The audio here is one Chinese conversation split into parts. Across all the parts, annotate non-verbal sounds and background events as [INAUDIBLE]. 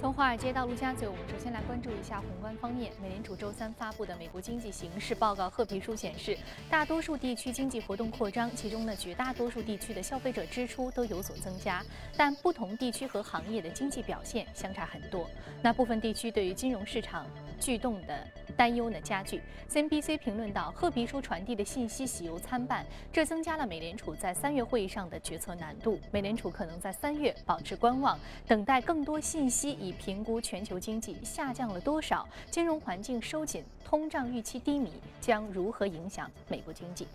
从华尔街到陆家嘴，我们首先来关注一下宏观方面。美联储周三发布的美国经济形势报告褐皮书显示，大多数地区经济活动扩张，其中呢，绝大多数地区的消费者支出都有所增加，但不同地区和行业的经济表现相差很多。那部分地区对于金融市场巨动的担忧呢加剧。CNBC 评论道，褐皮书传递的信息喜忧参半，这增加了美联储在三月会议上的决策难度。美联储可能在三月保持观望，等待更多信息以。以评估全球经济下降了多少，金融环境收紧，通胀预期低迷，将如何影响美国经济？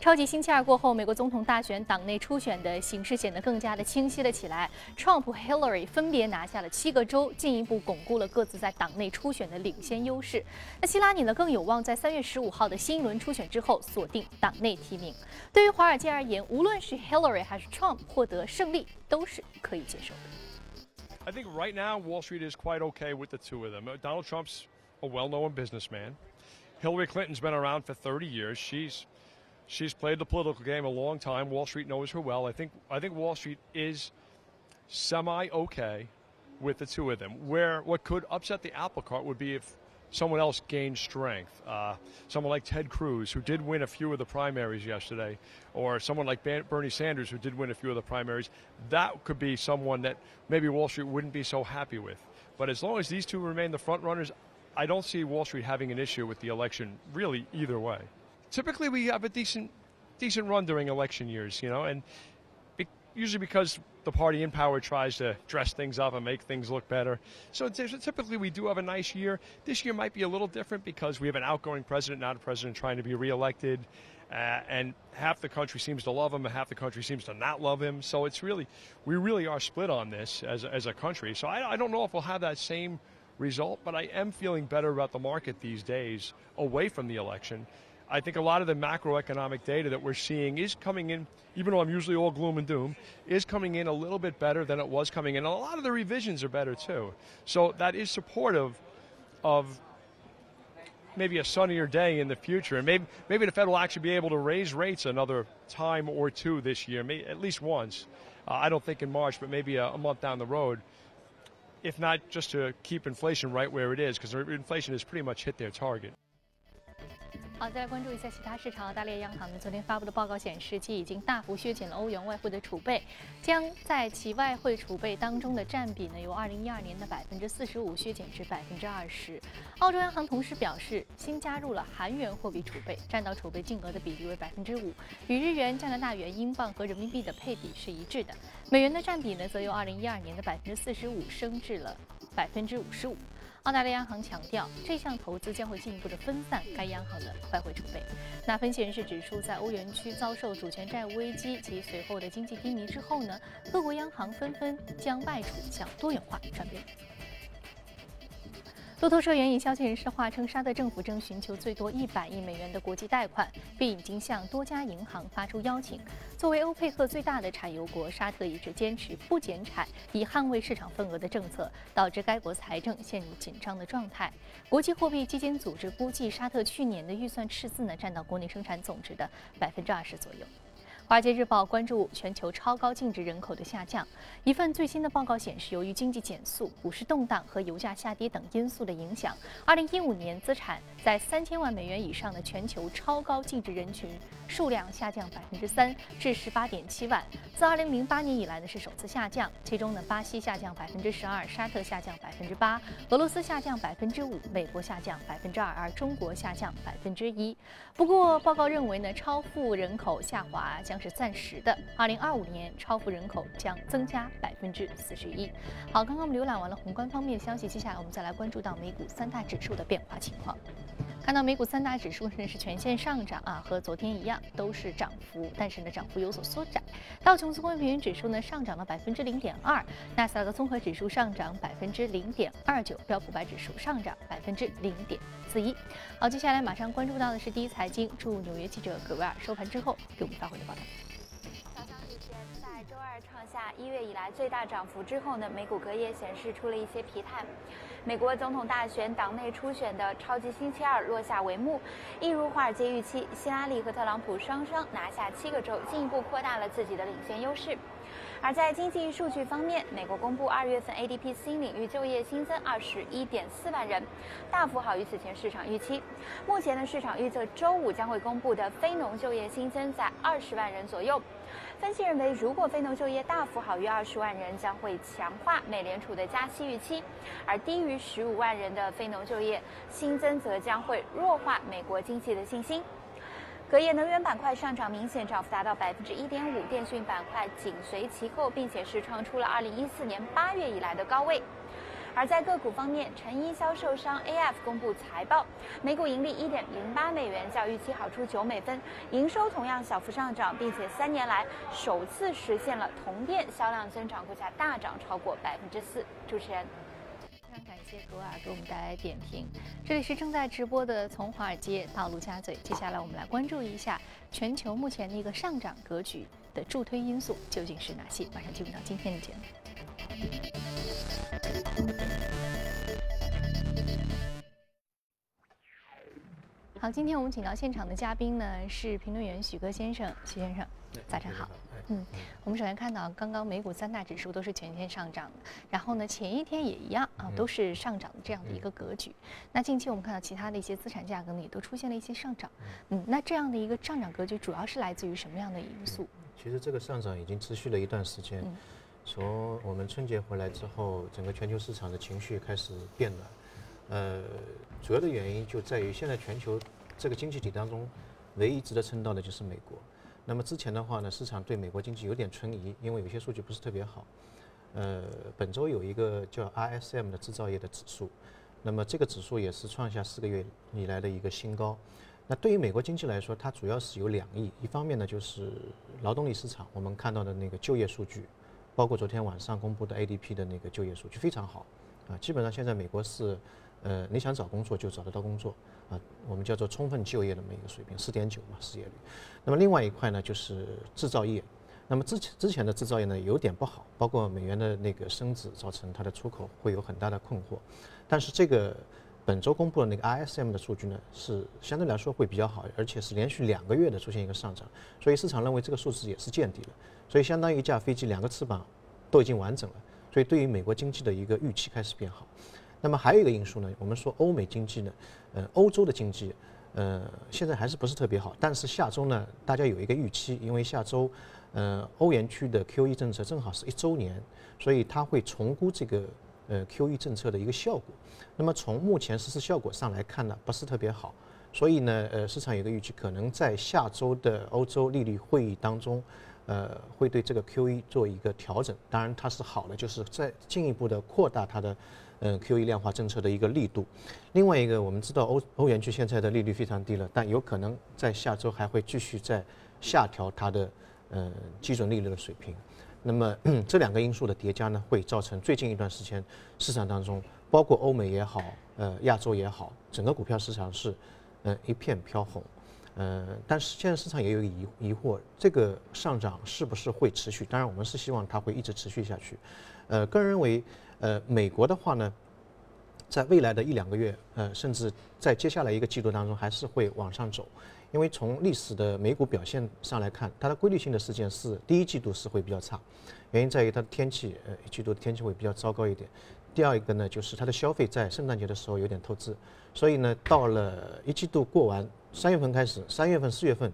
超级星期二过后，美国总统大选党内初选的形势显得更加的清晰了起来。Trump Hillary 分别拿下了七个州，进一步巩固了各自在党内初选的领先优势。那希拉里呢，更有望在三月十五号的新一轮初选之后锁定党内提名。对于华尔街而言，无论是 Hillary 还是 Trump 获得胜利，都是可以接受的。I think right now Wall Street is quite okay with the two of them. Donald Trump's a well-known businessman. Hillary Clinton's been around for 30 years. She's she's played the political game a long time. Wall Street knows her well. I think I think Wall Street is semi okay with the two of them. Where what could upset the apple cart would be if someone else gained strength. Uh, someone like Ted Cruz, who did win a few of the primaries yesterday, or someone like Bernie Sanders, who did win a few of the primaries. That could be someone that maybe Wall Street wouldn't be so happy with. But as long as these two remain the front runners, I don't see Wall Street having an issue with the election really either way. Typically, we have a decent decent run during election years, you know, and usually because the party in power tries to dress things up and make things look better. So typically we do have a nice year. This year might be a little different because we have an outgoing president, not a president trying to be reelected. Uh, and half the country seems to love him, and half the country seems to not love him. So it's really, we really are split on this as, as a country. So I, I don't know if we'll have that same result, but I am feeling better about the market these days away from the election I think a lot of the macroeconomic data that we're seeing is coming in, even though I'm usually all gloom and doom, is coming in a little bit better than it was coming in. And a lot of the revisions are better too. So that is supportive of maybe a sunnier day in the future. And maybe, maybe the Fed will actually be able to raise rates another time or two this year, maybe, at least once. Uh, I don't think in March, but maybe a, a month down the road. If not just to keep inflation right where it is, because inflation has pretty much hit their target. 好，再来关注一下其他市场。澳大利亚央行呢昨天发布的报告显示，其已经大幅削减了欧元外汇的储备，将在其外汇储备当中的占比呢由2012年的百分之四十五削减至百分之二十。澳洲央行同时表示，新加入了韩元货币储备，占到储备净额的比例为百分之五，与日元、加拿大元、英镑和人民币的配比是一致的。美元的占比呢则由2012年的百分之四十五升至了百分之五十五。澳大利亚央行强调，这项投资将会进一步的分散该央行的外汇储备。那分析人士指出，在欧元区遭受主权债务危机及随后的经济低迷之后呢，各国央行纷纷将外储向多元化转变。路透社援引消息人士话称，沙特政府正寻求最多一百亿美元的国际贷款，并已经向多家银行发出邀请。作为欧佩克最大的产油国，沙特一直坚持不减产以捍卫市场份额的政策，导致该国财政陷入紧张的状态。国际货币基金组织估计，沙特去年的预算赤字呢，占到国内生产总值的百分之二十左右。《华尔街日报》关注全球超高净值人口的下降。一份最新的报告显示，由于经济减速、股市动荡和油价下跌等因素的影响，2015年资产在三千万美元以上的全球超高净值人群数量下降百分之三，至十八点七万。自2008年以来呢是首次下降。其中呢，巴西下降百分之十二，沙特下降百分之八，俄罗斯下降百分之五，美国下降百分之二，而中国下降百分之一。不过，报告认为呢，超富人口下滑将。将是暂时的。二零二五年，超富人口将增加百分之四十一。好，刚刚我们浏览完了宏观方面的消息，接下来我们再来关注到美股三大指数的变化情况。看到美股三大指数呢是全线上涨啊，和昨天一样都是涨幅，但是呢涨幅有所缩窄。道琼斯工业平均指数呢上涨了百分之零点二，纳斯达克综合指数上涨百分之零点二九，标普百指数上涨百分之零点四一。好，接下来马上关注到的是第一财经驻纽约记者葛维尔收盘之后给我们发回的报道。下一月以来最大涨幅之后呢，美股隔夜显示出了一些疲态。美国总统大选党内初选的超级星期二落下帷幕，一如华尔街预期，希拉里和特朗普双双拿下七个州，进一步扩大了自己的领先优势。而在经济数据方面，美国公布二月份 ADP 新领域就业新增二十一点四万人，大幅好于此前市场预期。目前的市场预测周五将会公布的非农就业新增在二十万人左右。分析认为，如果非农就业大幅好于二十万人，将会强化美联储的加息预期；而低于十五万人的非农就业新增，则将会弱化美国经济的信心。隔夜能源板块上涨明显，涨幅达到百分之一点五，电讯板块紧随其后，并且是创出了二零一四年八月以来的高位。而在个股方面，成衣销售商 AF 公布财报，每股盈利一点零八美元，较预期好出九美分，营收同样小幅上涨，并且三年来首次实现了同店销量增长，股价大涨超过百分之四。主持人，非常感谢格尔给我们带来点评。这里是正在直播的从华尔街到陆家嘴，接下来我们来关注一下全球目前的一个上涨格局的助推因素究竟是哪些？马上进入到今天的节目。好，今天我们请到现场的嘉宾呢是评论员许戈先生，许先生，早晨好。嗯，我们首先看到刚刚美股三大指数都是全天上涨的，然后呢前一天也一样啊，都是上涨的这样的一个格局。那近期我们看到其他的一些资产价格呢也都出现了一些上涨。嗯，那这样的一个上涨格局主要是来自于什么样的因素？其实这个上涨已经持续了一段时间。从我们春节回来之后，整个全球市场的情绪开始变暖。呃，主要的原因就在于现在全球这个经济体当中，唯一值得称道的就是美国。那么之前的话呢，市场对美国经济有点存疑，因为有些数据不是特别好。呃，本周有一个叫 RSM 的制造业的指数，那么这个指数也是创下四个月以来的一个新高。那对于美国经济来说，它主要是有两亿，一方面呢就是劳动力市场，我们看到的那个就业数据。包括昨天晚上公布的 ADP 的那个就业数据非常好，啊，基本上现在美国是，呃，你想找工作就找得到工作，啊，我们叫做充分就业的这么一个水平，四点九嘛失业率。那么另外一块呢就是制造业，那么之前之前的制造业呢有点不好，包括美元的那个升值造成它的出口会有很大的困惑，但是这个本周公布的那个 ISM 的数据呢是相对来说会比较好，而且是连续两个月的出现一个上涨，所以市场认为这个数字也是见底了。所以，相当于一架飞机两个翅膀都已经完整了。所以，对于美国经济的一个预期开始变好。那么，还有一个因素呢？我们说欧美经济呢，呃，欧洲的经济，呃，现在还是不是特别好。但是下周呢，大家有一个预期，因为下周，呃，欧元区的 QE 政策正好是一周年，所以它会重估这个呃 QE 政策的一个效果。那么，从目前实施效果上来看呢，不是特别好。所以呢，呃，市场有个预期，可能在下周的欧洲利率会议当中。呃，会对这个 QE 做一个调整，当然它是好的，就是再进一步的扩大它的，嗯，QE 量化政策的一个力度。另外一个，我们知道欧欧元区现在的利率非常低了，但有可能在下周还会继续在下调它的，嗯，基准利率的水平。那么 [CLEARS THROAT] 这两个因素的叠加呢，会造成最近一段时间市场当中，包括欧美也好，呃，亚洲也好，整个股票市场是，呃，一片飘红。呃，但是现在市场也有疑疑惑，这个上涨是不是会持续？当然，我们是希望它会一直持续下去。呃，个人认为，呃，美国的话呢，在未来的一两个月，呃，甚至在接下来一个季度当中，还是会往上走。因为从历史的美股表现上来看，它的规律性的事件是第一季度是会比较差，原因在于它的天气，呃，一季度的天气会比较糟糕一点。第二一个呢，就是它的消费在圣诞节的时候有点透支，所以呢，到了一季度过完。三月份开始，三月份、四月份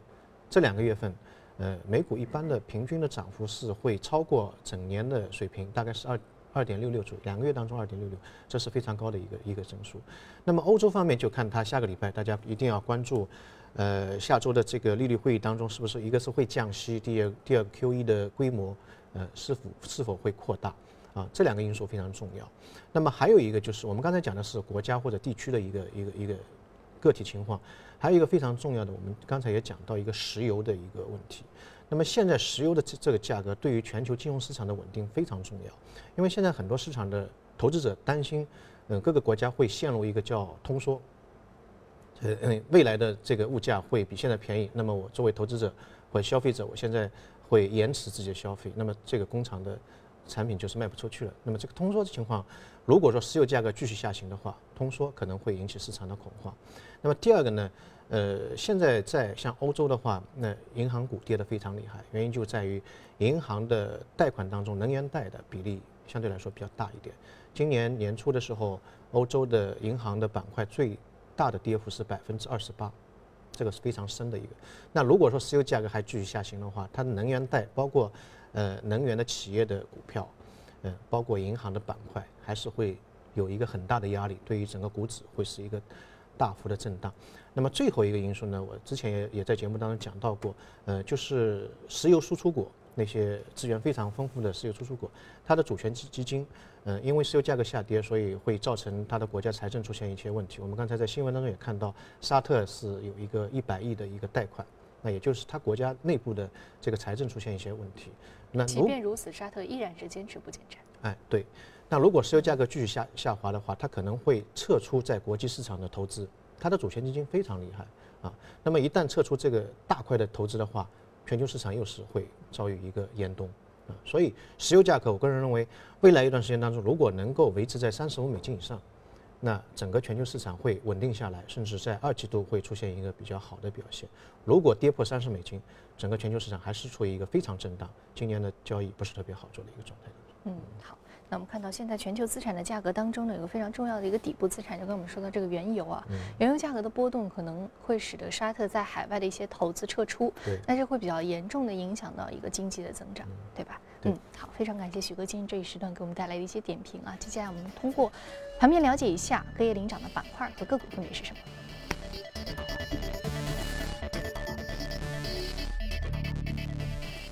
这两个月份，呃，美股一般的平均的涨幅是会超过整年的水平，大概是二二点六六左右。两个月当中二点六六，这是非常高的一个一个增速。那么欧洲方面就看它下个礼拜，大家一定要关注，呃，下周的这个利率会议当中是不是一个是会降息，第二第二 QE 的规模，呃，是否是否会扩大啊？这两个因素非常重要。那么还有一个就是我们刚才讲的是国家或者地区的一个一个一个个体情况。还有一个非常重要的，我们刚才也讲到一个石油的一个问题。那么现在石油的这这个价格对于全球金融市场的稳定非常重要，因为现在很多市场的投资者担心，嗯，各个国家会陷入一个叫通缩，呃，未来的这个物价会比现在便宜。那么我作为投资者或者消费者，我现在会延迟自己的消费，那么这个工厂的产品就是卖不出去了。那么这个通缩的情况，如果说石油价格继续下行的话，通缩可能会引起市场的恐慌。那么第二个呢，呃，现在在像欧洲的话，那银行股跌得非常厉害，原因就在于银行的贷款当中能源贷的比例相对来说比较大一点。今年年初的时候，欧洲的银行的板块最大的跌幅是百分之二十八。这个是非常深的一个。那如果说石油价格还继续下行的话，它的能源贷，包括呃能源的企业的股票，嗯，包括银行的板块，还是会有一个很大的压力，对于整个股指会是一个大幅的震荡。那么最后一个因素呢，我之前也也在节目当中讲到过，呃，就是石油输出国那些资源非常丰富的石油输出国，它的主权基基金。嗯，因为石油价格下跌，所以会造成它的国家财政出现一些问题。我们刚才在新闻当中也看到，沙特是有一个一百亿的一个贷款，那也就是它国家内部的这个财政出现一些问题。那即便如此，沙特依然是坚持不减产。哎，对。那如果石油价格继续下下滑的话，它可能会撤出在国际市场的投资。它的主权基金非常厉害啊。那么一旦撤出这个大块的投资的话，全球市场又是会遭遇一个严冬啊。所以，石油价格，我个人认为，未来一段时间当中，如果能够维持在三十五美金以上，那整个全球市场会稳定下来，甚至在二季度会出现一个比较好的表现。如果跌破三十美金，整个全球市场还是处于一个非常震荡，今年的交易不是特别好做的一个状态。嗯，好。那我们看到，现在全球资产的价格当中呢，有个非常重要的一个底部资产，就跟我们说的这个原油啊，原油价格的波动可能会使得沙特在海外的一些投资撤出，那这会比较严重的影响到一个经济的增长，对吧？嗯，好，非常感谢许哥今天这一时段给我们带来的一些点评啊。接下来我们通过盘面了解一下隔夜领涨的板块和个股分别是什么。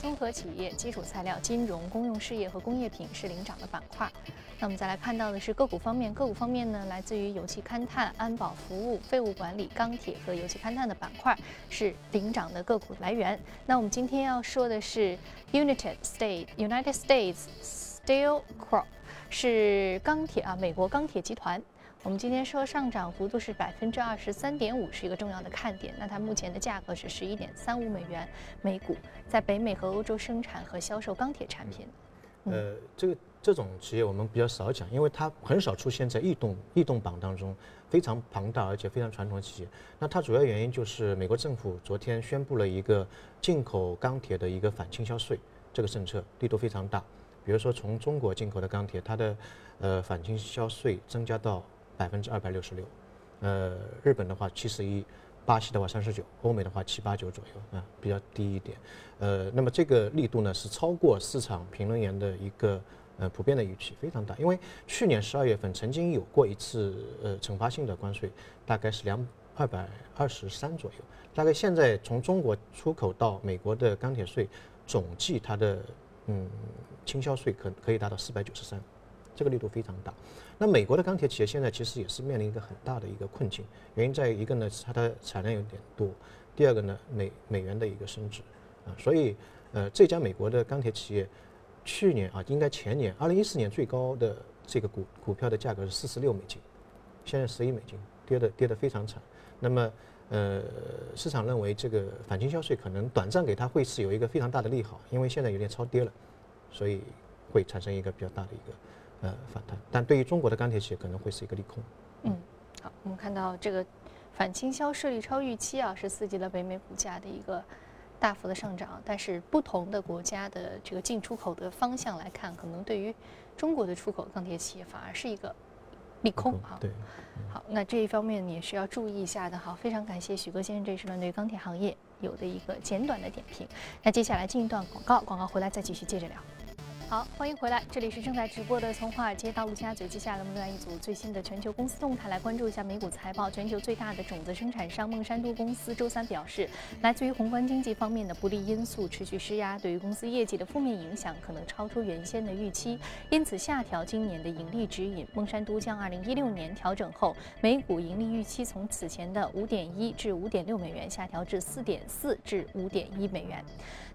综合企业、基础材料、金融、公用事业和工业品是领涨的板块。那我们再来看到的是个股方面，个股方面呢，来自于油气勘探、安保服务、废物管理、钢铁和油气勘探的板块是领涨的个股来源。那我们今天要说的是 United States United States Steel Corp，是钢铁啊，美国钢铁集团。我们今天说上涨幅度是百分之二十三点五，是一个重要的看点。那它目前的价格是十一点三五美元每股，在北美和欧洲生产和销售钢铁产品。呃，这个这种企业我们比较少讲，因为它很少出现在异动异动榜当中，非常庞大而且非常传统的企业。那它主要原因就是美国政府昨天宣布了一个进口钢铁的一个反倾销税，这个政策力度非常大。比如说从中国进口的钢铁，它的呃反倾销税增加到。百分之二百六十六，呃，日本的话七十一，巴西的话三十九，欧美的话七八九左右啊，比较低一点。呃，那么这个力度呢是超过市场评论员的一个呃普遍的预期，非常大。因为去年十二月份曾经有过一次呃惩罚性的关税，大概是两二百二十三左右。大概现在从中国出口到美国的钢铁税总计它的嗯倾销税可可以达到四百九十三，这个力度非常大。那美国的钢铁企业现在其实也是面临一个很大的一个困境，原因在于一个呢，它的产量有点多；第二个呢，美美元的一个升值，啊，所以呃，这家美国的钢铁企业去年啊，应该前年二零一四年最高的这个股股票的价格是四十六美金，现在十一美金，跌的跌得非常惨。那么呃，市场认为这个反倾销税可能短暂给它会是有一个非常大的利好，因为现在有点超跌了，所以会产生一个比较大的一个。呃，反弹，但对于中国的钢铁企业可能会是一个利空。嗯，好，我们看到这个反倾销税率超预期啊，是刺激了北美股价的一个大幅的上涨。但是不同的国家的这个进出口的方向来看，可能对于中国的出口钢铁企业反而是一个利空啊。对，好，那这一方面你也是要注意一下的。好，非常感谢许哥先生这一时段对钢铁行业有的一个简短的点评。那接下来进一段广告，广告回来再继续接着聊。好，欢迎回来，这里是正在直播的从华尔街到陆家嘴。接下来我们来一组最新的全球公司动态，来关注一下美股财报。全球最大的种子生产商孟山都公司周三表示，来自于宏观经济方面的不利因素持续施压，对于公司业绩的负面影响可能超出原先的预期，因此下调今年的盈利指引。孟山都将2016年调整后每股盈利预期从此前的5.1至5.6美元下调至4.4至5.1美元。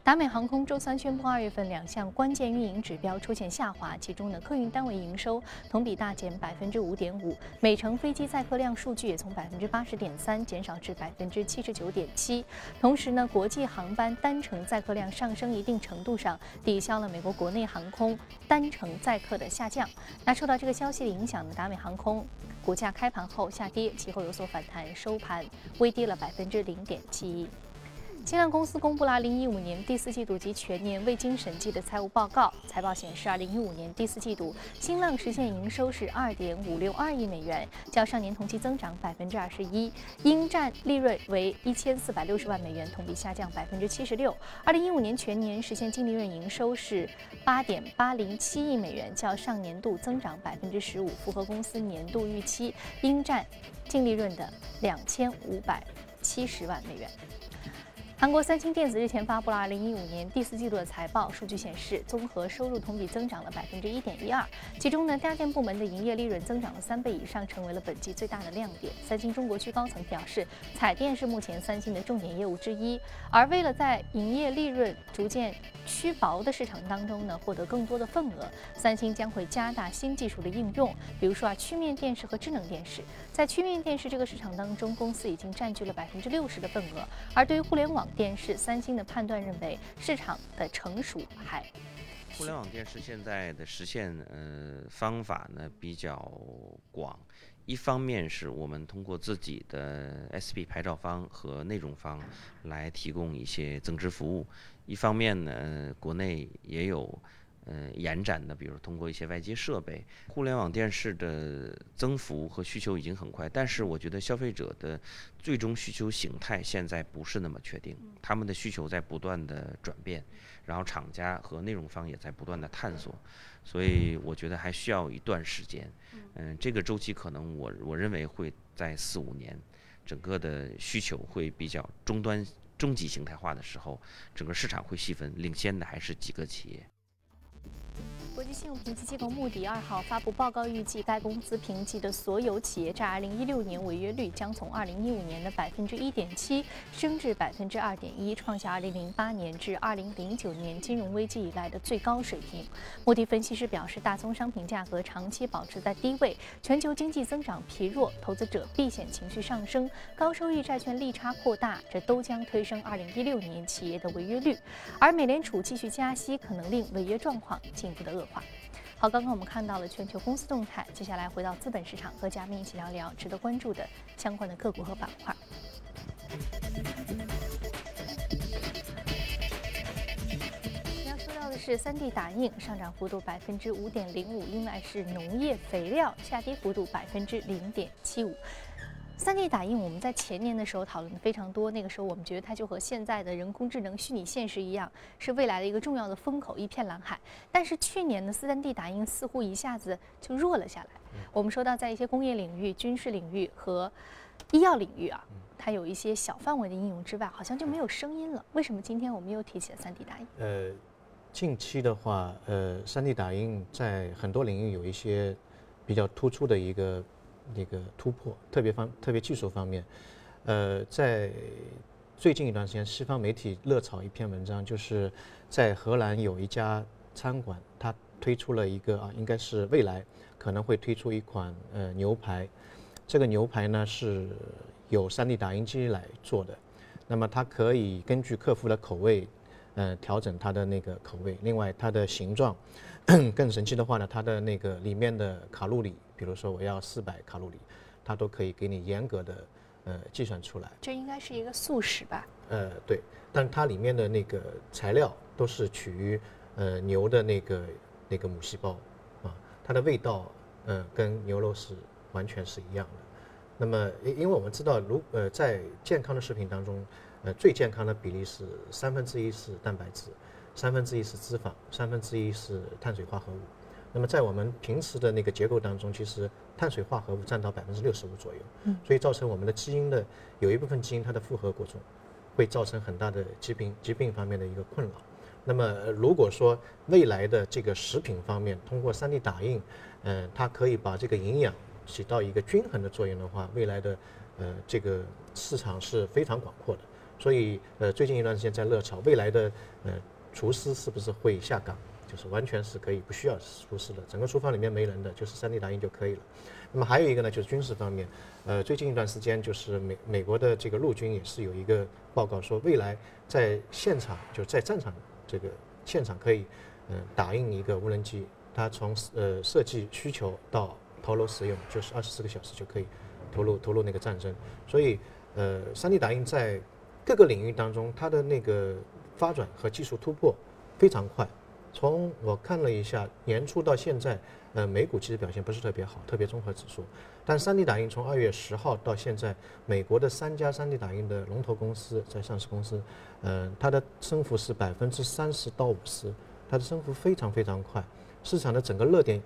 达美航空周三宣布，二月份两项关键运营指标出现下滑，其中呢，客运单位营收同比大减百分之五点五，每程飞机载客量数据也从百分之八十点三减少至百分之七十九点七。同时呢，国际航班单程载客量上升一定程度上抵消了美国国内航空单程载客的下降。那受到这个消息的影响呢，达美航空股价开盘后下跌，其后有所反弹，收盘微跌了百分之零点七一。新浪公司公布了2015年第四季度及全年未经审计的财务报告。财报显示，2015年第四季度，新浪实现营收是2.562亿美元，较上年同期增长21%，应占利润为1460万美元，同比下降76%。2015年全年实现净利润营收是8.807亿美元，较上年度增长15%，符合公司年度预期，应占净利润的2570万美元。韩国三星电子日前发布了2015年第四季度的财报，数据显示，综合收入同比增长了百分之一点一二，其中呢，家电部门的营业利润增长了三倍以上，成为了本季最大的亮点。三星中国区高层表示，彩电是目前三星的重点业务之一，而为了在营业利润逐渐趋薄的市场当中呢，获得更多的份额，三星将会加大新技术的应用，比如说啊，曲面电视和智能电视。在曲面电视这个市场当中，公司已经占据了百分之六十的份额，而对于互联网，电视，三星的判断认为市场的成熟还。互联网电视现在的实现呃方法呢比较广，一方面是我们通过自己的 SP 牌照方和内容方来提供一些增值服务，一方面呢国内也有。嗯，延展的，比如通过一些外接设备，互联网电视的增幅和需求已经很快，但是我觉得消费者的最终需求形态现在不是那么确定，他们的需求在不断的转变，然后厂家和内容方也在不断的探索，所以我觉得还需要一段时间。嗯，这个周期可能我我认为会在四五年，整个的需求会比较终端终极形态化的时候，整个市场会细分，领先的还是几个企业。国际信用评级机构穆迪二号发布报告，预计该公司评级的所有企业债2016年违约率将从2015年的百分之一点七升至百分之二点一，创下2008年至2009年金融危机以来的最高水平。穆迪分析师表示，大宗商品价格长期保持在低位，全球经济增长疲弱，投资者避险情绪上升，高收益债券利差扩大，这都将推升2016年企业的违约率。而美联储继续加息，可能令违约状况进一步的恶。好，刚刚我们看到了全球公司动态，接下来回到资本市场，和嘉宾一起聊聊值得关注的相关的个股和板块。要说到的是三 D 打印上涨幅度百分之五点零五，另外是农业肥料下跌幅度百分之零点七五。三 D 打印，我们在前年的时候讨论的非常多。那个时候，我们觉得它就和现在的人工智能、虚拟现实一样，是未来的一个重要的风口，一片蓝海。但是去年的三 D 打印似乎一下子就弱了下来。我们说到，在一些工业领域、军事领域和医药领域啊，它有一些小范围的应用之外，好像就没有声音了。为什么今天我们又提起了三 D 打印？呃，近期的话，呃，三 D 打印在很多领域有一些比较突出的一个。那个突破，特别方特别技术方面，呃，在最近一段时间，西方媒体热炒一篇文章，就是在荷兰有一家餐馆，它推出了一个啊，应该是未来可能会推出一款呃牛排，这个牛排呢是有 3D 打印机来做的，那么它可以根据客户的口味，呃，调整它的那个口味，另外它的形状，更神奇的话呢，它的那个里面的卡路里。比如说我要四百卡路里，它都可以给你严格的呃计算出来。这应该是一个素食吧？呃，对，但它里面的那个材料都是取于呃牛的那个那个母细胞啊，它的味道呃跟牛肉是完全是一样的。那么因因为我们知道，如呃在健康的食品当中，呃最健康的比例是三分之一是蛋白质，三分之一是脂肪，三分之一是碳水化合物。那么在我们平时的那个结构当中，其实碳水化合物占到百分之六十五左右，嗯，所以造成我们的基因的有一部分基因它的负荷过重，会造成很大的疾病疾病方面的一个困扰。那么如果说未来的这个食品方面通过 3D 打印，嗯，它可以把这个营养起到一个均衡的作用的话，未来的呃这个市场是非常广阔的。所以呃最近一段时间在热炒未来的呃厨师是不是会下岗？就是完全是可以不需要厨师的，整个厨房里面没人的，就是 3D 打印就可以了。那么还有一个呢，就是军事方面，呃，最近一段时间就是美美国的这个陆军也是有一个报告说，未来在现场就是在战场这个现场可以，嗯，打印一个无人机，它从呃设计需求到投入使用，就是二十四个小时就可以投入投入那个战争。所以，呃，3D 打印在各个领域当中，它的那个发展和技术突破非常快。从我看了一下年初到现在，呃，美股其实表现不是特别好，特别综合指数。但 3D 打印从二月十号到现在，美国的三家 3D 打印的龙头公司在上市公司，嗯，它的升幅是百分之三十到五十，它的升幅非常非常快。市场的整个热点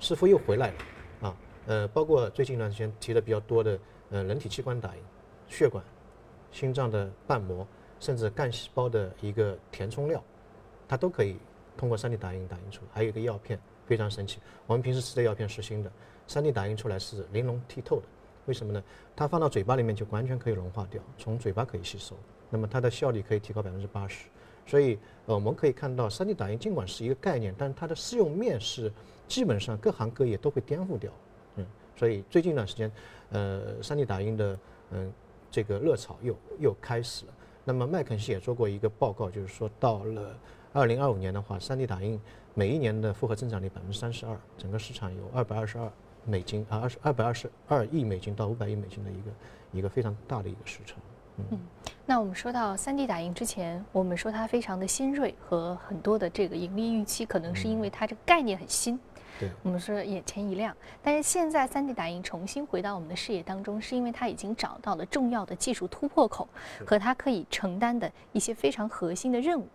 似乎又回来了，啊，呃，包括最近一段时间提的比较多的，呃，人体器官打印、血管、心脏的瓣膜，甚至干细胞的一个填充料，它都可以。通过 3D 打印打印出来，还有一个药片非常神奇。我们平时吃的药片是新的，3D 打印出来是玲珑剔透的。为什么呢？它放到嘴巴里面就完全可以融化掉，从嘴巴可以吸收。那么它的效率可以提高百分之八十。所以呃，我们可以看到，3D 打印尽管是一个概念，但是它的适用面是基本上各行各业都会颠覆掉。嗯，所以最近一段时间，呃，3D 打印的嗯这个热潮又又开始了。那么麦肯锡也做过一个报告，就是说到了。二零二五年的话，3D 打印每一年的复合增长率百分之三十二，整个市场有二百二十二美金啊，二十二百二十二亿美金到五百亿美金的一个一个非常大的一个市场。嗯，那我们说到 3D 打印之前，我们说它非常的新锐和很多的这个盈利预期，可能是因为它这个概念很新。对，我们说眼前一亮。但是现在 3D 打印重新回到我们的视野当中，是因为它已经找到了重要的技术突破口和它可以承担的一些非常核心的任务。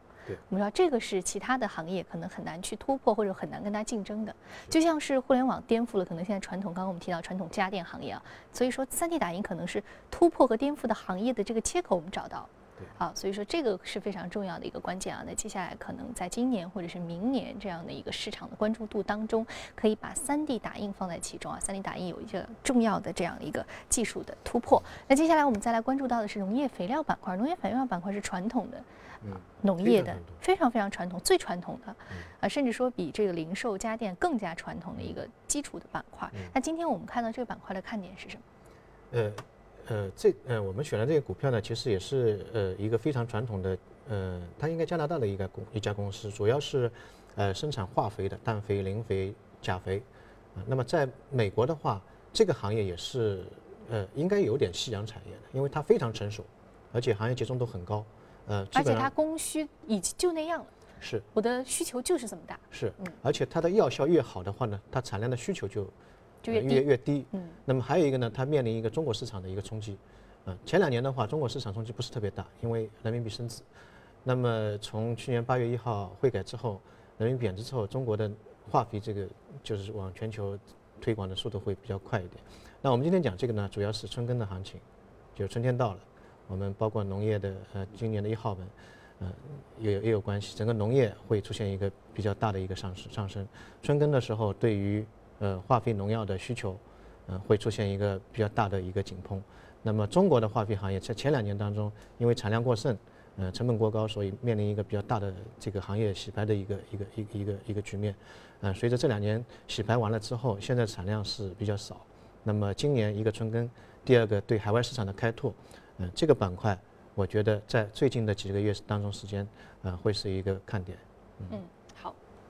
我们知道这个是其他的行业可能很难去突破或者很难跟它竞争的，就像是互联网颠覆了可能现在传统，刚刚我们提到传统家电行业啊，所以说 3D 打印可能是突破和颠覆的行业的这个切口我们找到，啊，所以说这个是非常重要的一个关键啊。那接下来可能在今年或者是明年这样的一个市场的关注度当中，可以把 3D 打印放在其中啊，3D 打印有一个重要的这样的一个技术的突破。那接下来我们再来关注到的是农业肥料板块，农业肥料板块是传统的。农业的非常非常传统，最传统的，啊，甚至说比这个零售家电更加传统的一个基础的板块。那今天我们看到这个板块的看点是什么？呃呃，这呃，我们选的这个股票呢，其实也是呃一个非常传统的，呃，它应该加拿大的一个公一家公司，主要是呃生产化肥的，氮肥、磷肥、钾肥。啊，那么在美国的话，这个行业也是呃应该有点夕阳产业的，因为它非常成熟，而且行业集中度很高。呃，而且它供需已经就那样了。是，我的需求就是这么大。是，嗯，而且它的药效越好的话呢，它产量的需求就就越越越低。嗯。那么还有一个呢，它面临一个中国市场的一个冲击。嗯，前两年的话，中国市场冲击不是特别大，因为人民币升值。那么从去年八月一号汇改之后，人民币贬值之后，中国的化肥这个就是往全球推广的速度会比较快一点。那我们今天讲这个呢，主要是春耕的行情，就春天到了。我们包括农业的呃，今年的一号文，呃，也有也有关系。整个农业会出现一个比较大的一个上升上升。春耕的时候，对于呃化肥农药的需求，呃，会出现一个比较大的一个井喷。那么中国的化肥行业在前两年当中，因为产量过剩，呃，成本过高，所以面临一个比较大的这个行业洗牌的一个一个一个一个一个局面。嗯，随着这两年洗牌完了之后，现在产量是比较少。那么今年一个春耕，第二个对海外市场的开拓。嗯，这个板块，我觉得在最近的几个月当中时间，呃，会是一个看点。嗯，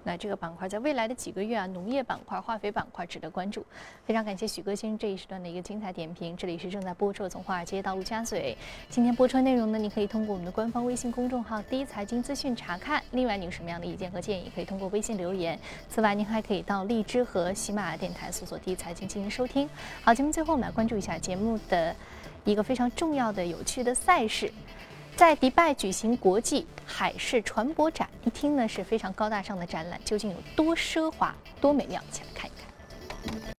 那这个板块在未来的几个月啊，农业板块、化肥板块值得关注。非常感谢许哥先生这一时段的一个精彩点评。这里是正在播出的从华尔街到陆家嘴，今天播出的内容呢，你可以通过我们的官方微信公众号“第一财经资讯”查看。另外，你有什么样的意见和建议，可以通过微信留言。此外，您还可以到荔枝和喜马拉雅电台搜索“第一财经”进行收听。好，节目最后我们来关注一下节目的。一个非常重要的、有趣的赛事，在迪拜举行国际海事船舶展，一听呢是非常高大上的展览，究竟有多奢华、多美妙？一起来看一看。